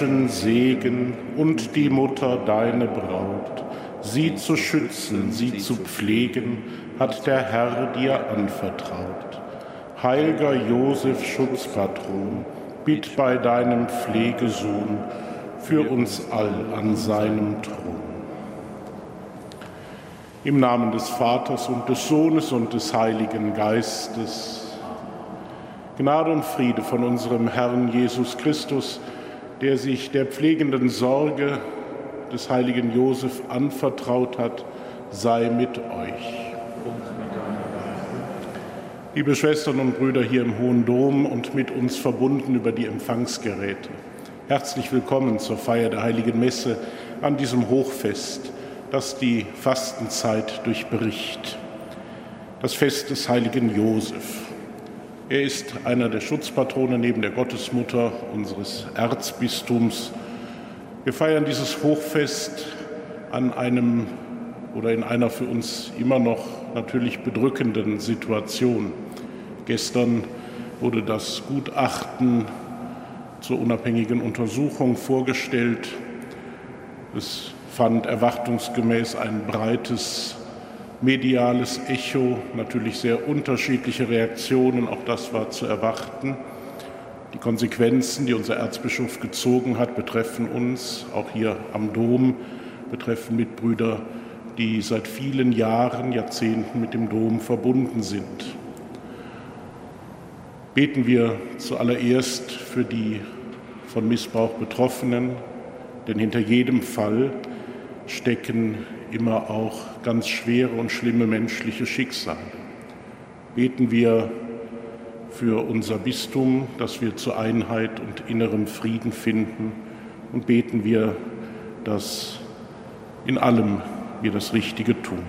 Menschen Segen und die Mutter deine Braut. Sie zu schützen, sie zu pflegen, hat der Herr dir anvertraut. Heiliger Josef, Schutzpatron, bitt bei deinem Pflegesohn für uns all an seinem Thron. Im Namen des Vaters und des Sohnes und des Heiligen Geistes. Gnade und Friede von unserem Herrn Jesus Christus, der sich der pflegenden Sorge des heiligen Josef anvertraut hat, sei mit euch. Liebe Schwestern und Brüder hier im Hohen Dom und mit uns verbunden über die Empfangsgeräte, herzlich willkommen zur Feier der heiligen Messe an diesem Hochfest, das die Fastenzeit durchbricht. Das Fest des heiligen Josef. Er ist einer der Schutzpatrone neben der Gottesmutter unseres Erzbistums. Wir feiern dieses Hochfest an einem oder in einer für uns immer noch natürlich bedrückenden Situation. Gestern wurde das Gutachten zur unabhängigen Untersuchung vorgestellt. Es fand erwartungsgemäß ein breites mediales Echo, natürlich sehr unterschiedliche Reaktionen, auch das war zu erwarten. Die Konsequenzen, die unser Erzbischof gezogen hat, betreffen uns, auch hier am Dom, betreffen Mitbrüder, die seit vielen Jahren, Jahrzehnten mit dem Dom verbunden sind. Beten wir zuallererst für die von Missbrauch Betroffenen, denn hinter jedem Fall stecken immer auch ganz schwere und schlimme menschliche Schicksale. Beten wir für unser Bistum, dass wir zur Einheit und innerem Frieden finden und beten wir, dass in allem wir das Richtige tun.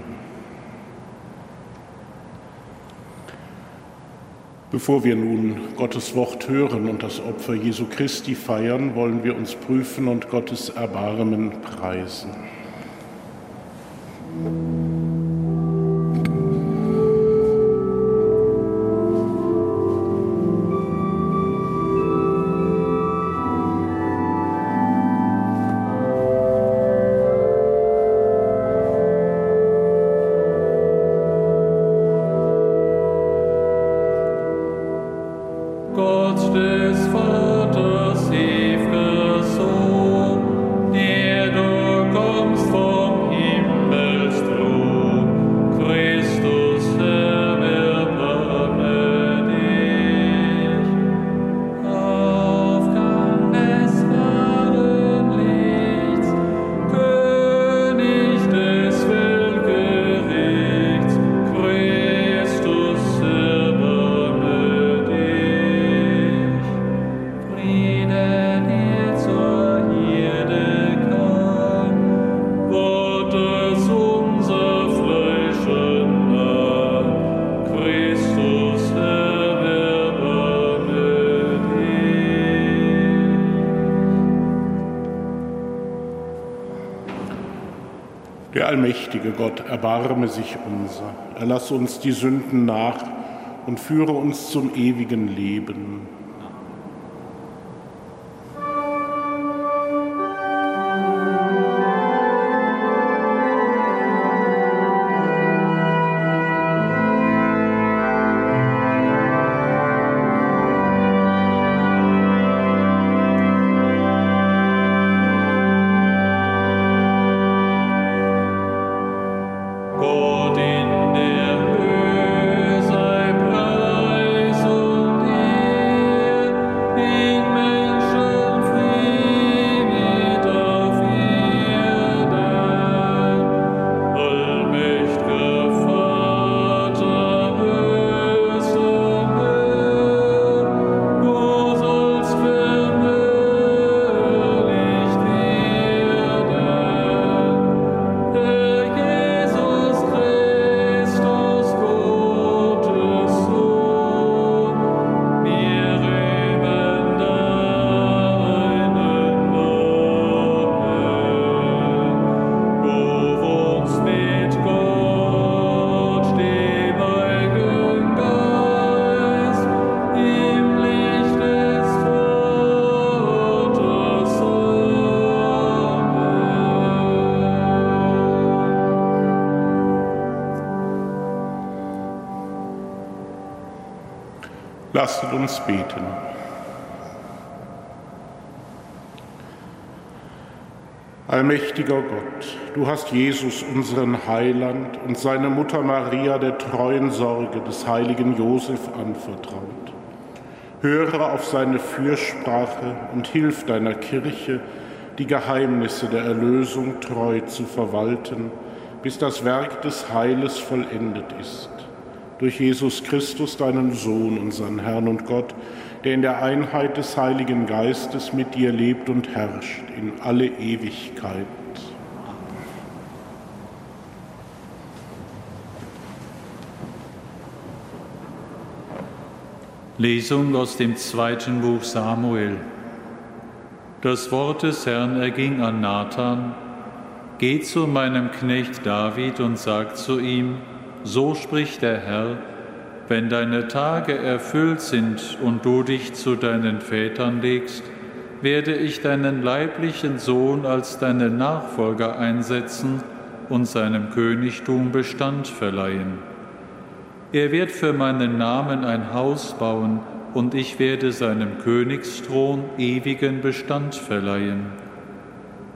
Bevor wir nun Gottes Wort hören und das Opfer Jesu Christi feiern, wollen wir uns prüfen und Gottes Erbarmen preisen. thank you erbarme sich unser. Erlass uns die Sünden nach und führe uns zum ewigen Leben. 꼭 Beten. Allmächtiger Gott, du hast Jesus, unseren Heiland, und seine Mutter Maria der treuen Sorge des heiligen Josef anvertraut. Höre auf seine Fürsprache und hilf deiner Kirche, die Geheimnisse der Erlösung treu zu verwalten, bis das Werk des Heiles vollendet ist durch Jesus Christus, deinen Sohn, unseren Herrn und Gott, der in der Einheit des Heiligen Geistes mit dir lebt und herrscht in alle Ewigkeit. Lesung aus dem zweiten Buch Samuel. Das Wort des Herrn erging an Nathan, Geh zu meinem Knecht David und sag zu ihm, so spricht der Herr, wenn deine Tage erfüllt sind und du dich zu deinen Vätern legst, werde ich deinen leiblichen Sohn als deinen Nachfolger einsetzen und seinem Königtum Bestand verleihen. Er wird für meinen Namen ein Haus bauen, und ich werde seinem Königsthron ewigen Bestand verleihen.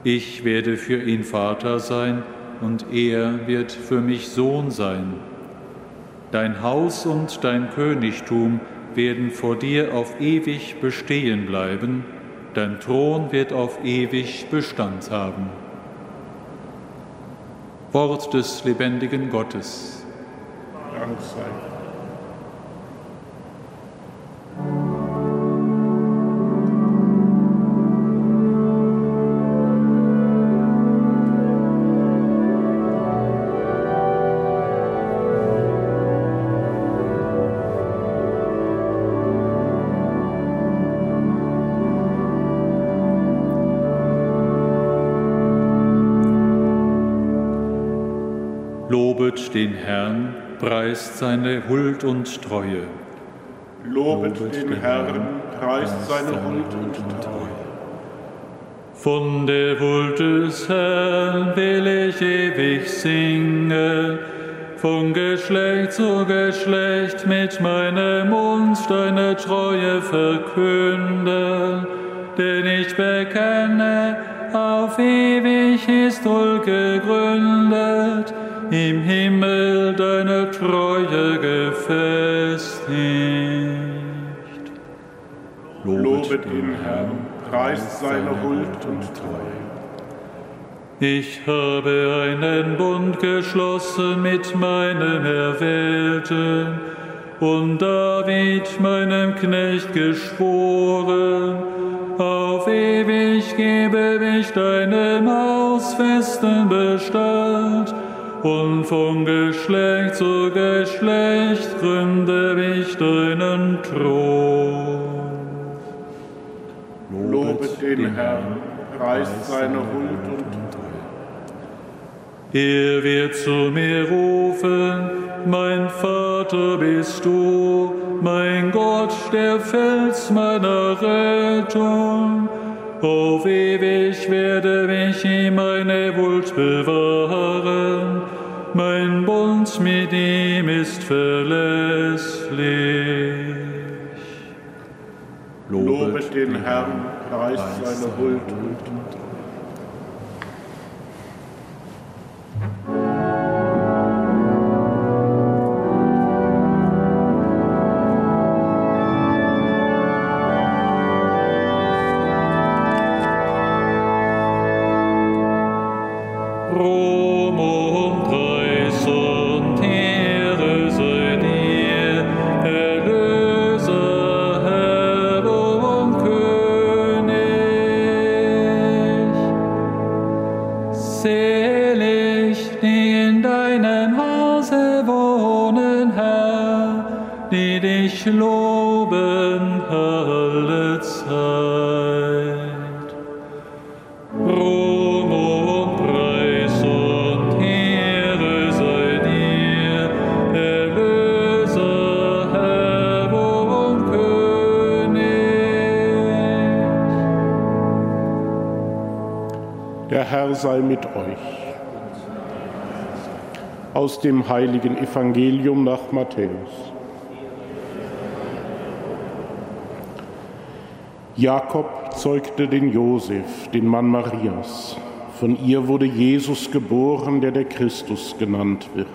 Ich werde für ihn Vater sein, und er wird für mich Sohn sein. Dein Haus und dein Königtum werden vor dir auf ewig bestehen bleiben, dein Thron wird auf ewig Bestand haben. Wort des lebendigen Gottes. Dank sei. Lobet den Herrn, preist seine Huld und Treue. Lobet, Lobet den, den Herrn, preist seine Huld und Treue. Von der Huld des Herrn will ich ewig singen, von Geschlecht zu Geschlecht mit meinem Mund deine Treue verkünden, denn ich bekenne, auf ewig ist Huld gegründet im Himmel deine Treue gefestigt. Lobet den Herrn, preist seine Huld und Treue. Ich habe einen Bund geschlossen mit meinem Erwählten und David, meinem Knecht, geschworen, auf ewig gebe ich deinem Haus festen Bestand und von Geschlecht zu Geschlecht gründe ich deinen Thron. Lobet den Herrn, preist seine Huld und Treue. Er wird zu mir rufen, mein Vater bist du, mein Gott, der Fels meiner Rettung. Auf ewig werde ich ihm meine Wut bewahren mein Bund mit ihm ist verlässlich. Lobet den Herrn, preist seine Huld und sei Aus dem heiligen Evangelium nach Matthäus. Jakob zeugte den Josef, den Mann Marias. Von ihr wurde Jesus geboren, der der Christus genannt wird.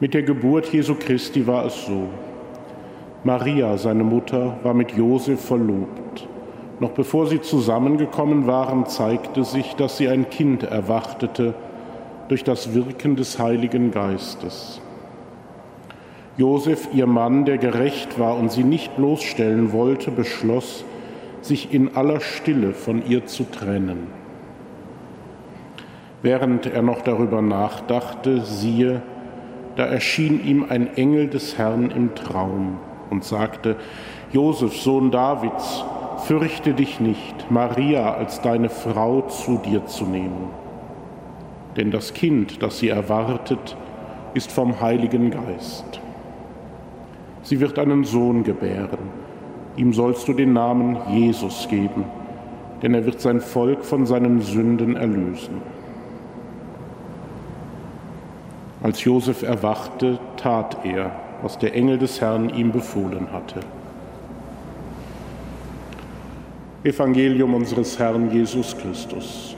Mit der Geburt Jesu Christi war es so. Maria, seine Mutter, war mit Josef verlobt. Noch bevor sie zusammengekommen waren, zeigte sich, dass sie ein Kind erwartete durch das Wirken des Heiligen Geistes. Josef, ihr Mann, der gerecht war und sie nicht bloßstellen wollte, beschloss, sich in aller Stille von ihr zu trennen. Während er noch darüber nachdachte, siehe, da erschien ihm ein Engel des Herrn im Traum und sagte, Josef, Sohn Davids, fürchte dich nicht, Maria als deine Frau zu dir zu nehmen. Denn das Kind, das sie erwartet, ist vom Heiligen Geist. Sie wird einen Sohn gebären. Ihm sollst du den Namen Jesus geben, denn er wird sein Volk von seinen Sünden erlösen. Als Josef erwachte, tat er, was der Engel des Herrn ihm befohlen hatte. Evangelium unseres Herrn Jesus Christus.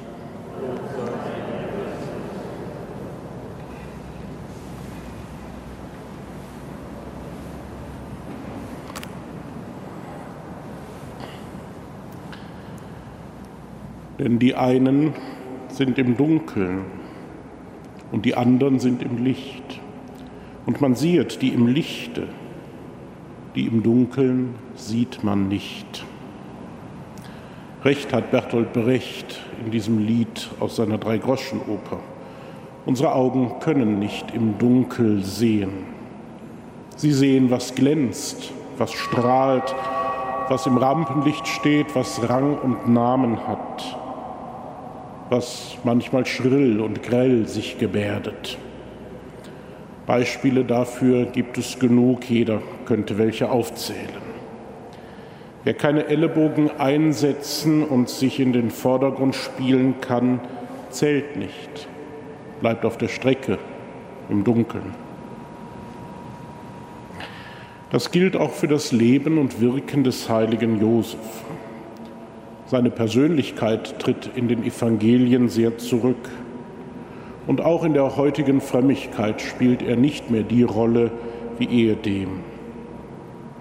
Denn die einen sind im Dunkeln und die anderen sind im Licht. Und man sieht die im Lichte, die im Dunkeln sieht man nicht. Recht hat Bertolt Brecht in diesem Lied aus seiner Dreigroschenoper. Unsere Augen können nicht im Dunkel sehen. Sie sehen, was glänzt, was strahlt, was im Rampenlicht steht, was Rang und Namen hat was manchmal schrill und grell sich gebärdet. Beispiele dafür gibt es genug, jeder könnte welche aufzählen. Wer keine Ellenbogen einsetzen und sich in den Vordergrund spielen kann, zählt nicht, bleibt auf der Strecke im Dunkeln. Das gilt auch für das Leben und Wirken des heiligen Josef. Seine Persönlichkeit tritt in den Evangelien sehr zurück. Und auch in der heutigen Frömmigkeit spielt er nicht mehr die Rolle wie ehedem.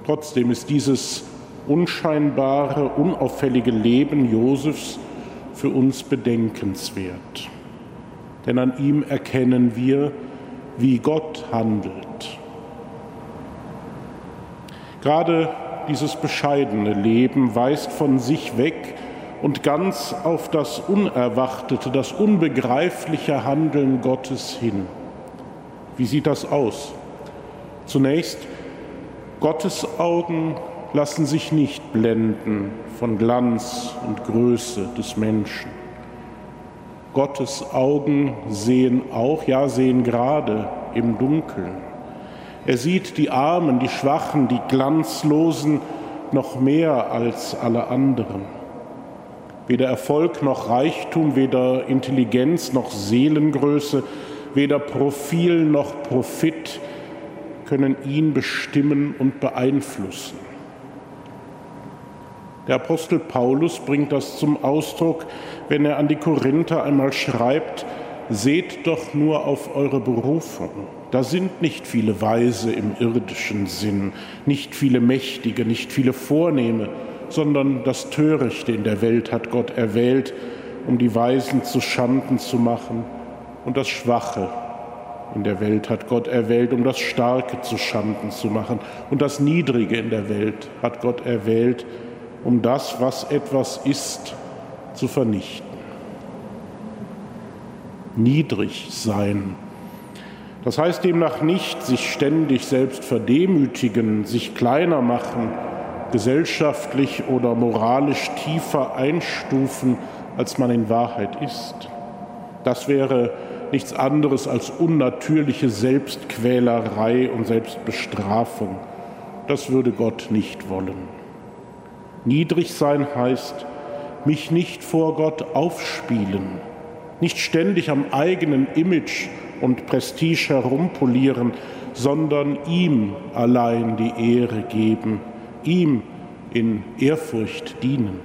Trotzdem ist dieses unscheinbare, unauffällige Leben Josefs für uns bedenkenswert. Denn an ihm erkennen wir, wie Gott handelt. Gerade dieses bescheidene Leben weist von sich weg und ganz auf das Unerwartete, das unbegreifliche Handeln Gottes hin. Wie sieht das aus? Zunächst, Gottes Augen lassen sich nicht blenden von Glanz und Größe des Menschen. Gottes Augen sehen auch, ja sehen gerade im Dunkeln. Er sieht die Armen, die Schwachen, die Glanzlosen noch mehr als alle anderen. Weder Erfolg noch Reichtum, weder Intelligenz noch Seelengröße, weder Profil noch Profit können ihn bestimmen und beeinflussen. Der Apostel Paulus bringt das zum Ausdruck, wenn er an die Korinther einmal schreibt, seht doch nur auf eure Berufung. Da sind nicht viele Weise im irdischen Sinn, nicht viele Mächtige, nicht viele Vornehme, sondern das Törichte in der Welt hat Gott erwählt, um die Weisen zu Schanden zu machen, und das Schwache in der Welt hat Gott erwählt, um das Starke zu Schanden zu machen, und das Niedrige in der Welt hat Gott erwählt, um das, was etwas ist, zu vernichten niedrig sein. Das heißt demnach nicht, sich ständig selbst verdemütigen, sich kleiner machen, gesellschaftlich oder moralisch tiefer einstufen, als man in Wahrheit ist. Das wäre nichts anderes als unnatürliche Selbstquälerei und Selbstbestrafung. Das würde Gott nicht wollen. Niedrig sein heißt, mich nicht vor Gott aufspielen, nicht ständig am eigenen Image und Prestige herumpolieren, sondern ihm allein die Ehre geben, ihm in Ehrfurcht dienen.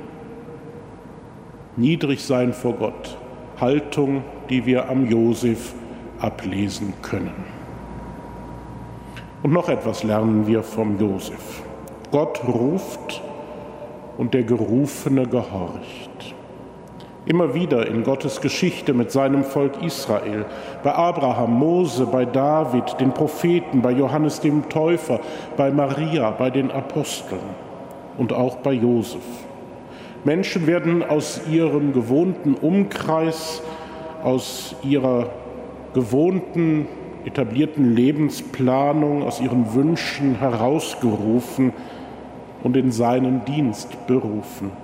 Niedrig sein vor Gott, Haltung, die wir am Josef ablesen können. Und noch etwas lernen wir vom Josef. Gott ruft und der Gerufene gehorcht. Immer wieder in Gottes Geschichte mit seinem Volk Israel, bei Abraham, Mose, bei David, den Propheten, bei Johannes dem Täufer, bei Maria, bei den Aposteln und auch bei Josef. Menschen werden aus ihrem gewohnten Umkreis, aus ihrer gewohnten, etablierten Lebensplanung, aus ihren Wünschen herausgerufen und in seinen Dienst berufen.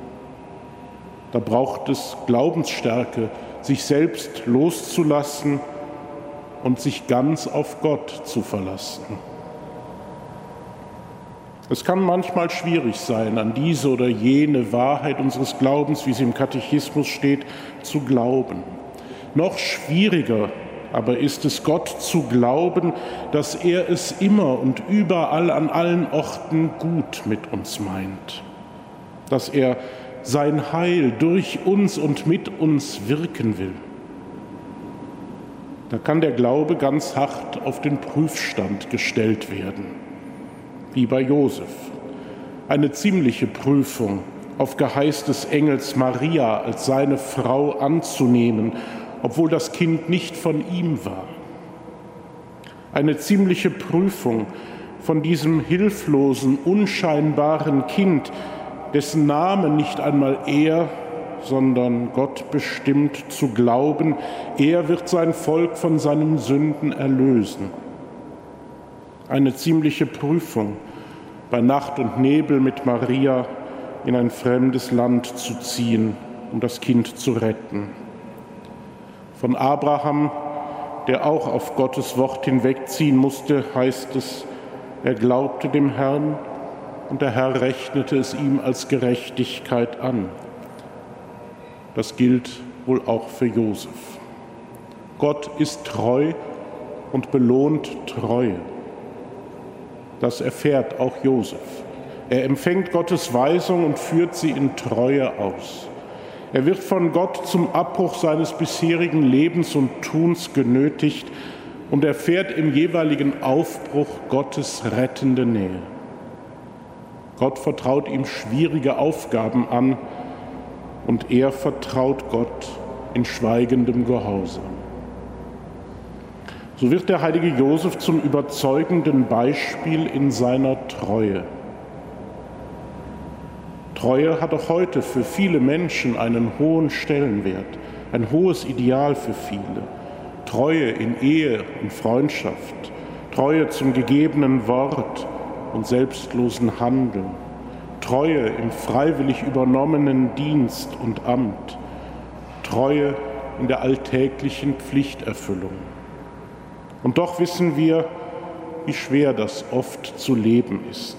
Da braucht es Glaubensstärke, sich selbst loszulassen und sich ganz auf Gott zu verlassen. Es kann manchmal schwierig sein, an diese oder jene Wahrheit unseres Glaubens, wie sie im Katechismus steht, zu glauben. Noch schwieriger aber ist es Gott zu glauben, dass er es immer und überall an allen Orten gut mit uns meint, dass er sein Heil durch uns und mit uns wirken will. Da kann der Glaube ganz hart auf den Prüfstand gestellt werden, wie bei Josef. Eine ziemliche Prüfung auf Geheiß des Engels Maria als seine Frau anzunehmen, obwohl das Kind nicht von ihm war. Eine ziemliche Prüfung von diesem hilflosen, unscheinbaren Kind, dessen Name nicht einmal er, sondern Gott bestimmt zu glauben, er wird sein Volk von seinen Sünden erlösen. Eine ziemliche Prüfung, bei Nacht und Nebel mit Maria in ein fremdes Land zu ziehen, um das Kind zu retten. Von Abraham, der auch auf Gottes Wort hinwegziehen musste, heißt es, er glaubte dem Herrn und der Herr rechnete es ihm als Gerechtigkeit an. Das gilt wohl auch für Josef. Gott ist treu und belohnt Treue. Das erfährt auch Josef. Er empfängt Gottes Weisung und führt sie in Treue aus. Er wird von Gott zum Abbruch seines bisherigen Lebens und Tuns genötigt und erfährt im jeweiligen Aufbruch Gottes rettende Nähe. Gott vertraut ihm schwierige Aufgaben an und er vertraut Gott in schweigendem Gehorsam. So wird der heilige Josef zum überzeugenden Beispiel in seiner Treue. Treue hat auch heute für viele Menschen einen hohen Stellenwert, ein hohes Ideal für viele. Treue in Ehe und Freundschaft, Treue zum gegebenen Wort, und selbstlosen Handeln, Treue im freiwillig übernommenen Dienst und Amt, Treue in der alltäglichen Pflichterfüllung. Und doch wissen wir, wie schwer das oft zu leben ist,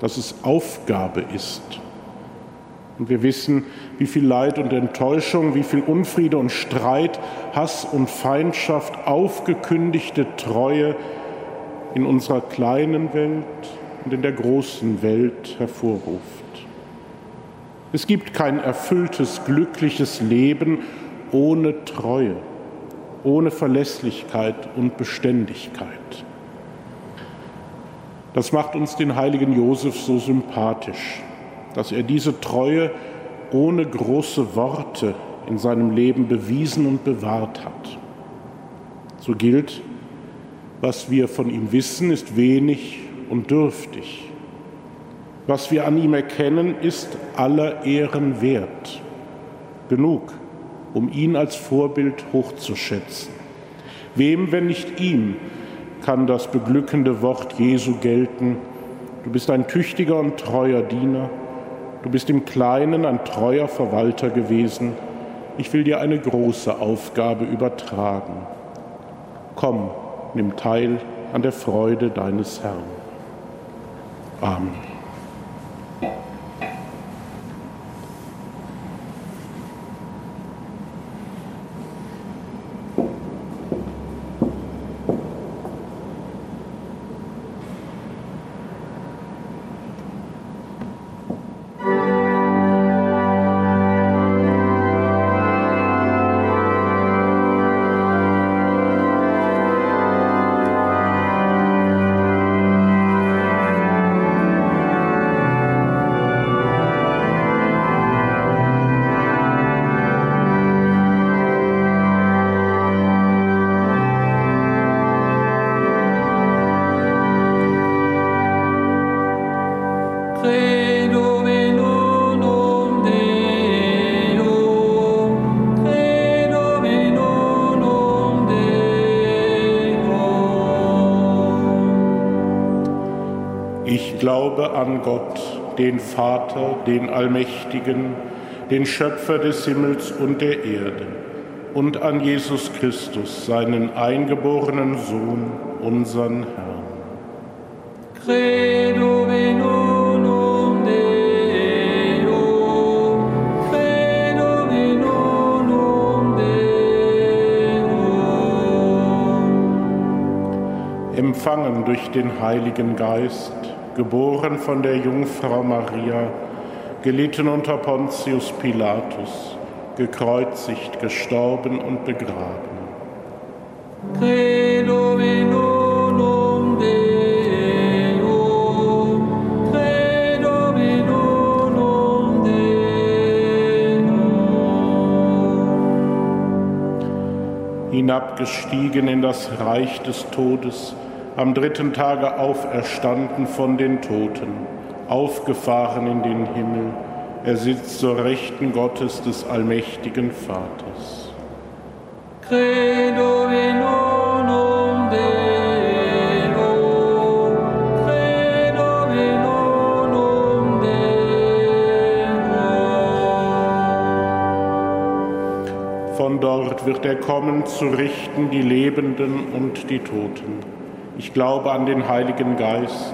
dass es Aufgabe ist. Und wir wissen, wie viel Leid und Enttäuschung, wie viel Unfriede und Streit, Hass und Feindschaft, aufgekündigte Treue in unserer kleinen Welt und in der großen Welt hervorruft. Es gibt kein erfülltes, glückliches Leben ohne Treue, ohne Verlässlichkeit und Beständigkeit. Das macht uns den heiligen Josef so sympathisch, dass er diese Treue ohne große Worte in seinem Leben bewiesen und bewahrt hat. So gilt, was wir von ihm wissen, ist wenig und dürftig. Was wir an ihm erkennen, ist aller Ehren wert. Genug, um ihn als Vorbild hochzuschätzen. Wem, wenn nicht ihm, kann das beglückende Wort Jesu gelten? Du bist ein tüchtiger und treuer Diener. Du bist im Kleinen ein treuer Verwalter gewesen. Ich will dir eine große Aufgabe übertragen. Komm, nimm teil an der Freude deines Herrn. Amen. Glaube an Gott, den Vater, den Allmächtigen, den Schöpfer des Himmels und der Erde, und an Jesus Christus, seinen eingeborenen Sohn, unseren Herrn. Credo in unum Deum, credo in unum Deum. Empfangen durch den Heiligen Geist, geboren von der Jungfrau Maria, gelitten unter Pontius Pilatus, gekreuzigt, gestorben und begraben. Credo in unum Deum, credo in unum Deum. Hinabgestiegen in das Reich des Todes, am dritten Tage auferstanden von den Toten, aufgefahren in den Himmel, er sitzt zur Rechten Gottes des allmächtigen Vaters. Credo in unum Deum, credo in unum Deum. Von dort wird er kommen, zu richten die Lebenden und die Toten. Ich glaube an den Heiligen Geist,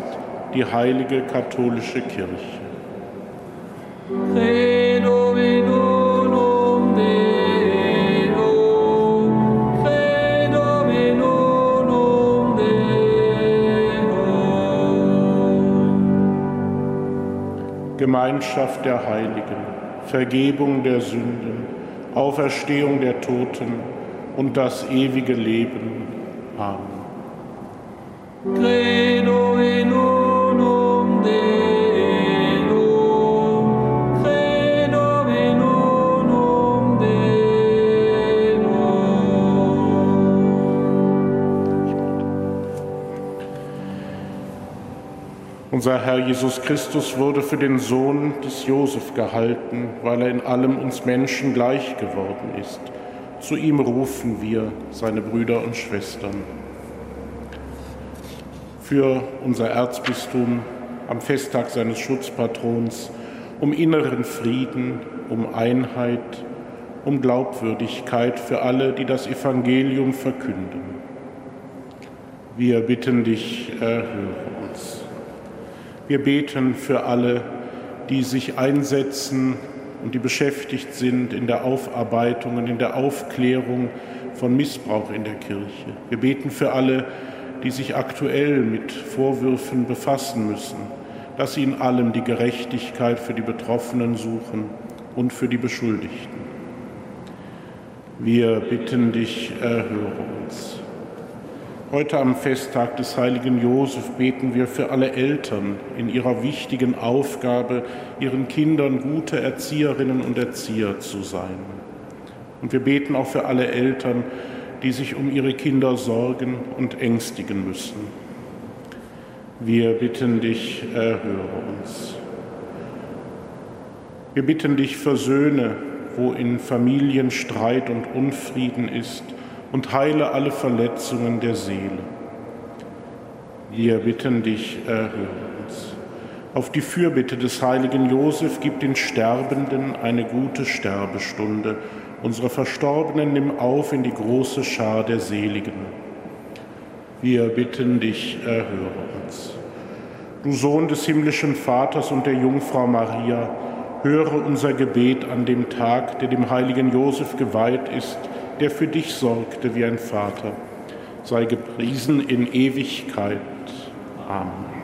die heilige katholische Kirche. Unum Deum, unum Deum. Gemeinschaft der Heiligen, Vergebung der Sünden, Auferstehung der Toten und das ewige Leben. Amen. Unser Herr Jesus Christus wurde für den Sohn des Josef gehalten, weil er in allem uns Menschen gleich geworden ist. Zu ihm rufen wir, seine Brüder und Schwestern. Für unser Erzbistum am Festtag seines Schutzpatrons, um inneren Frieden, um Einheit, um Glaubwürdigkeit für alle, die das Evangelium verkünden. Wir bitten dich, erhöre uns. Wir beten für alle, die sich einsetzen und die beschäftigt sind in der Aufarbeitung und in der Aufklärung von Missbrauch in der Kirche. Wir beten für alle, die sich aktuell mit Vorwürfen befassen müssen, dass sie in allem die Gerechtigkeit für die Betroffenen suchen und für die Beschuldigten. Wir bitten dich, erhöre uns. Heute am Festtag des heiligen Josef beten wir für alle Eltern in ihrer wichtigen Aufgabe, ihren Kindern gute Erzieherinnen und Erzieher zu sein. Und wir beten auch für alle Eltern, die sich um ihre Kinder sorgen und ängstigen müssen. Wir bitten dich, erhöre uns. Wir bitten dich, versöhne, wo in Familien Streit und Unfrieden ist, und heile alle Verletzungen der Seele. Wir bitten dich, erhöre uns. Auf die Fürbitte des heiligen Josef gib den Sterbenden eine gute Sterbestunde. Unsere Verstorbenen nimm auf in die große Schar der Seligen. Wir bitten dich, erhöre uns. Du Sohn des himmlischen Vaters und der Jungfrau Maria, höre unser Gebet an dem Tag, der dem heiligen Josef geweiht ist, der für dich sorgte wie ein Vater. Sei gepriesen in Ewigkeit. Amen.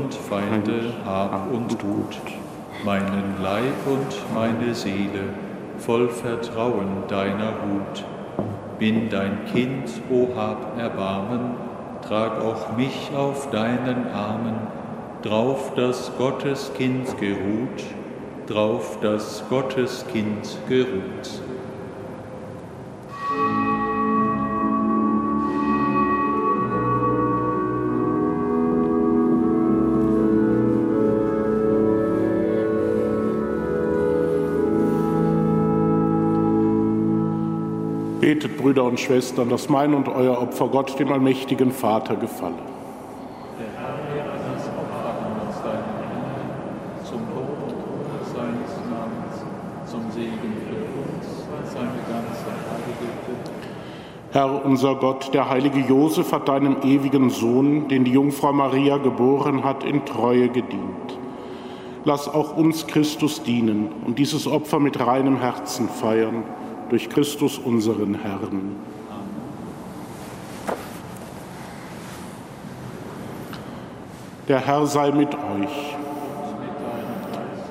Und Feinde, Hab und Gut, meinen Leib und meine Seele, voll Vertrauen deiner Hut. Bin dein Kind, o hab Erbarmen, trag auch mich auf deinen Armen, drauf das Gotteskind geruht, drauf das Gotteskind geruht. Brüder und Schwestern, dass mein und euer Opfer Gott, dem allmächtigen Vater, gefalle. Herr unser Gott, der heilige Josef hat deinem ewigen Sohn, den die Jungfrau Maria geboren hat, in Treue gedient. Lass auch uns Christus dienen und dieses Opfer mit reinem Herzen feiern durch Christus unseren Herrn. Der Herr sei mit euch.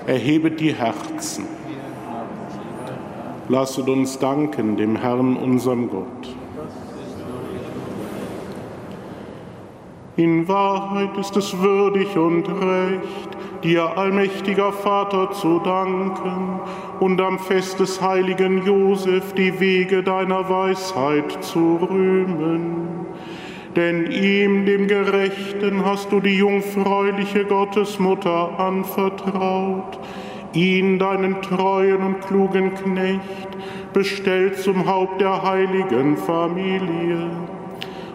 Erhebet die Herzen. Lasset uns danken dem Herrn, unserem Gott. In Wahrheit ist es würdig und recht, dir, allmächtiger Vater, zu danken und am Fest des heiligen Josef die Wege deiner Weisheit zu rühmen. Denn ihm, dem Gerechten, hast du die jungfräuliche Gottesmutter anvertraut, ihn, deinen treuen und klugen Knecht, bestellt zum Haupt der heiligen Familie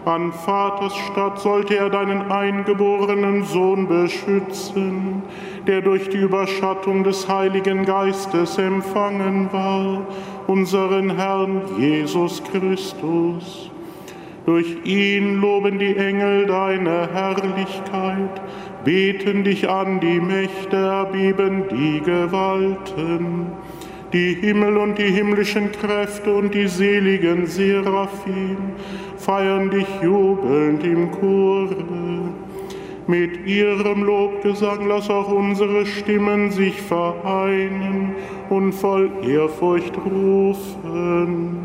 an Vaters Stadt sollte er deinen eingeborenen Sohn beschützen, der durch die Überschattung des Heiligen Geistes empfangen war, unseren Herrn Jesus Christus. Durch ihn loben die Engel deine Herrlichkeit, beten dich an die Mächte, erbeben die Gewalten die Himmel und die himmlischen Kräfte und die seligen Seraphim feiern dich jubelnd im Chore. Mit ihrem Lobgesang lass auch unsere Stimmen sich vereinen und voll Ehrfurcht rufen.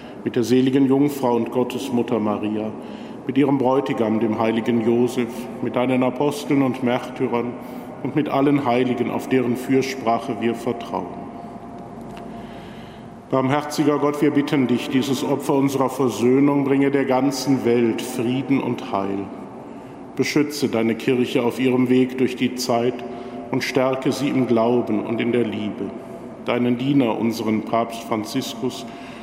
mit der seligen Jungfrau und Gottesmutter Maria, mit ihrem Bräutigam, dem heiligen Josef, mit deinen Aposteln und Märtyrern und mit allen Heiligen, auf deren Fürsprache wir vertrauen. Barmherziger Gott, wir bitten dich, dieses Opfer unserer Versöhnung bringe der ganzen Welt Frieden und Heil. Beschütze deine Kirche auf ihrem Weg durch die Zeit und stärke sie im Glauben und in der Liebe. Deinen Diener, unseren Papst Franziskus,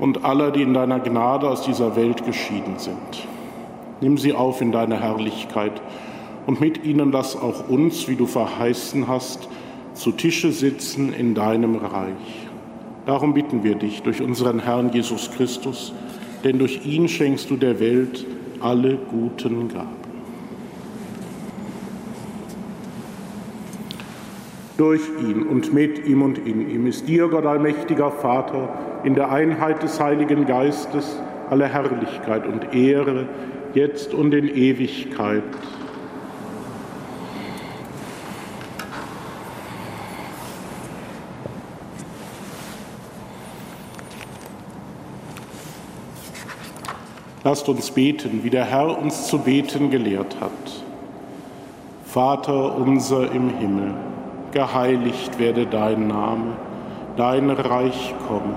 und aller, die in deiner Gnade aus dieser Welt geschieden sind. Nimm sie auf in deine Herrlichkeit und mit ihnen lass auch uns, wie du verheißen hast, zu Tische sitzen in deinem Reich. Darum bitten wir dich durch unseren Herrn Jesus Christus, denn durch ihn schenkst du der Welt alle guten Gaben. Durch ihn und mit ihm und in ihm ist dir, Gott allmächtiger Vater, in der Einheit des Heiligen Geistes alle Herrlichkeit und Ehre, jetzt und in Ewigkeit. Lasst uns beten, wie der Herr uns zu beten gelehrt hat. Vater unser im Himmel geheiligt werde dein Name, dein Reich komme,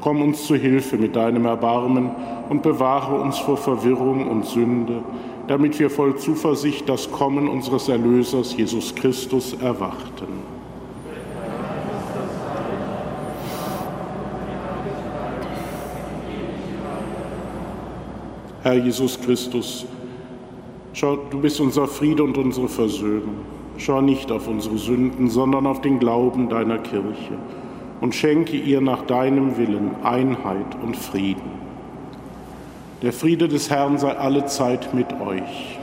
Komm uns zu Hilfe mit deinem Erbarmen und bewahre uns vor Verwirrung und Sünde, damit wir voll Zuversicht das Kommen unseres Erlösers Jesus Christus erwarten. Herr Jesus Christus, schau, du bist unser Friede und unsere Versöhnung. Schau nicht auf unsere Sünden, sondern auf den Glauben deiner Kirche und schenke ihr nach deinem Willen Einheit und Frieden. Der Friede des Herrn sei alle Zeit mit euch.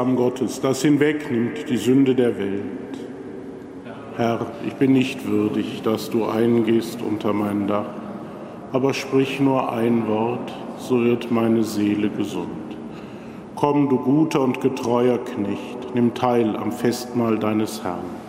Lamm Gottes, das hinwegnimmt die Sünde der Welt. Herr, ich bin nicht würdig, dass du eingehst unter mein Dach, aber sprich nur ein Wort, so wird meine Seele gesund. Komm, du guter und getreuer Knecht, nimm teil am Festmahl deines Herrn.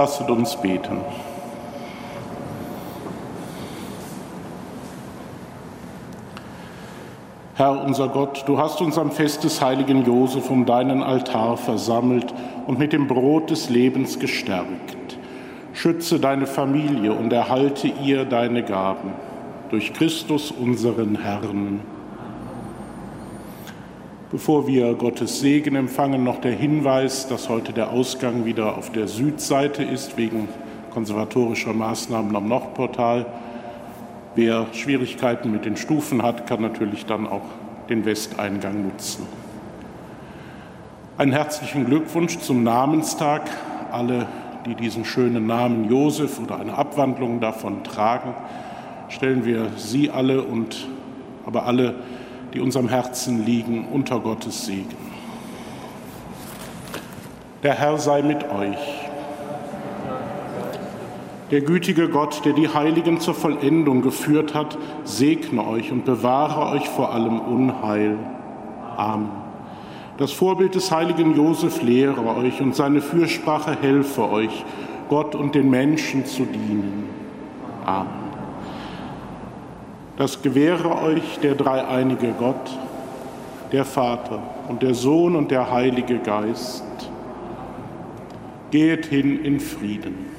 Lasset uns beten. Herr unser Gott, du hast uns am Fest des heiligen Josef um deinen Altar versammelt und mit dem Brot des Lebens gestärkt. Schütze deine Familie und erhalte ihr deine Gaben. Durch Christus unseren Herrn. Bevor wir Gottes Segen empfangen, noch der Hinweis, dass heute der Ausgang wieder auf der Südseite ist, wegen konservatorischer Maßnahmen am Nordportal. Wer Schwierigkeiten mit den Stufen hat, kann natürlich dann auch den Westeingang nutzen. Einen herzlichen Glückwunsch zum Namenstag. Alle, die diesen schönen Namen Josef oder eine Abwandlung davon tragen, stellen wir Sie alle und aber alle, die unserem Herzen liegen, unter Gottes Segen. Der Herr sei mit euch. Der gütige Gott, der die Heiligen zur Vollendung geführt hat, segne euch und bewahre euch vor allem Unheil. Amen. Das Vorbild des heiligen Josef lehre euch und seine Fürsprache helfe euch, Gott und den Menschen zu dienen. Amen. Das gewähre euch der dreieinige Gott, der Vater und der Sohn und der Heilige Geist. Geht hin in Frieden.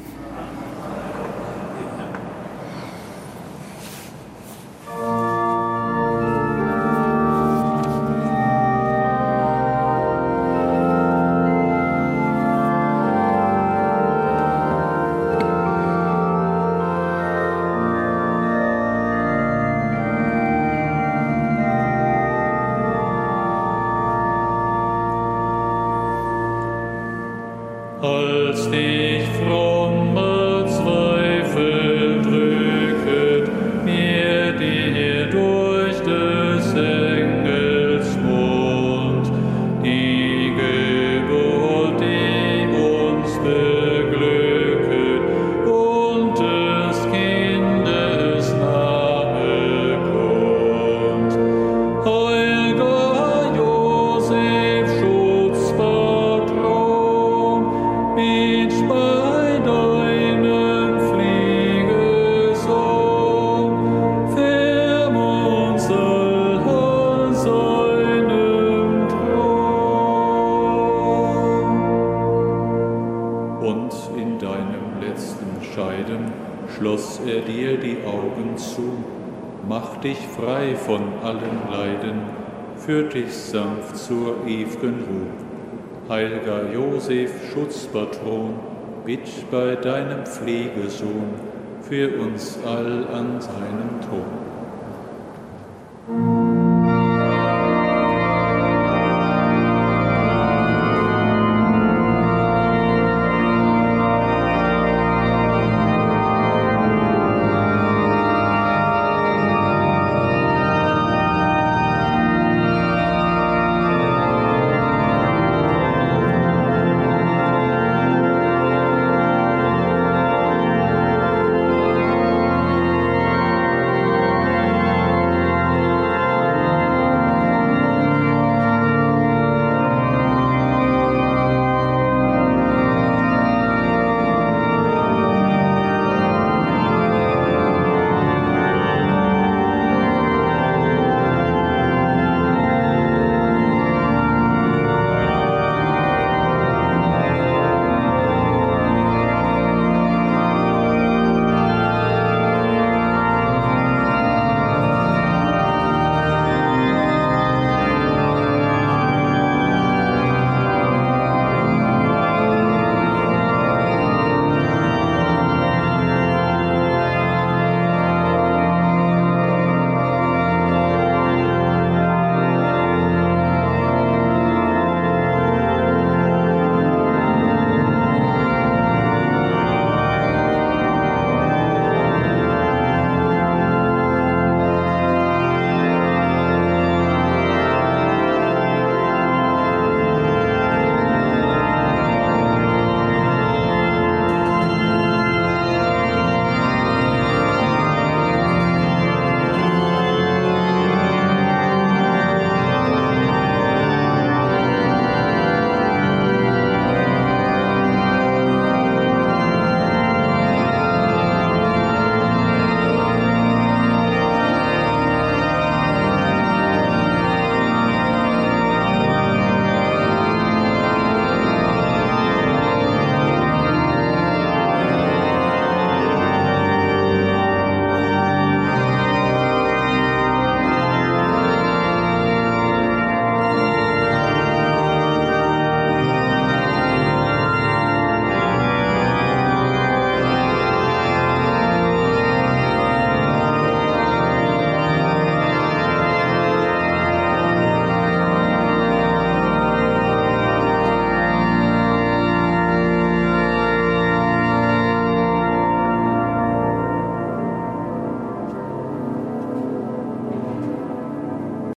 Von allen Leiden, führt dich sanft zur ewigen Ruhe. Heiliger Josef, Schutzpatron, bitt bei deinem Pflegesohn für uns all an seinem Thron.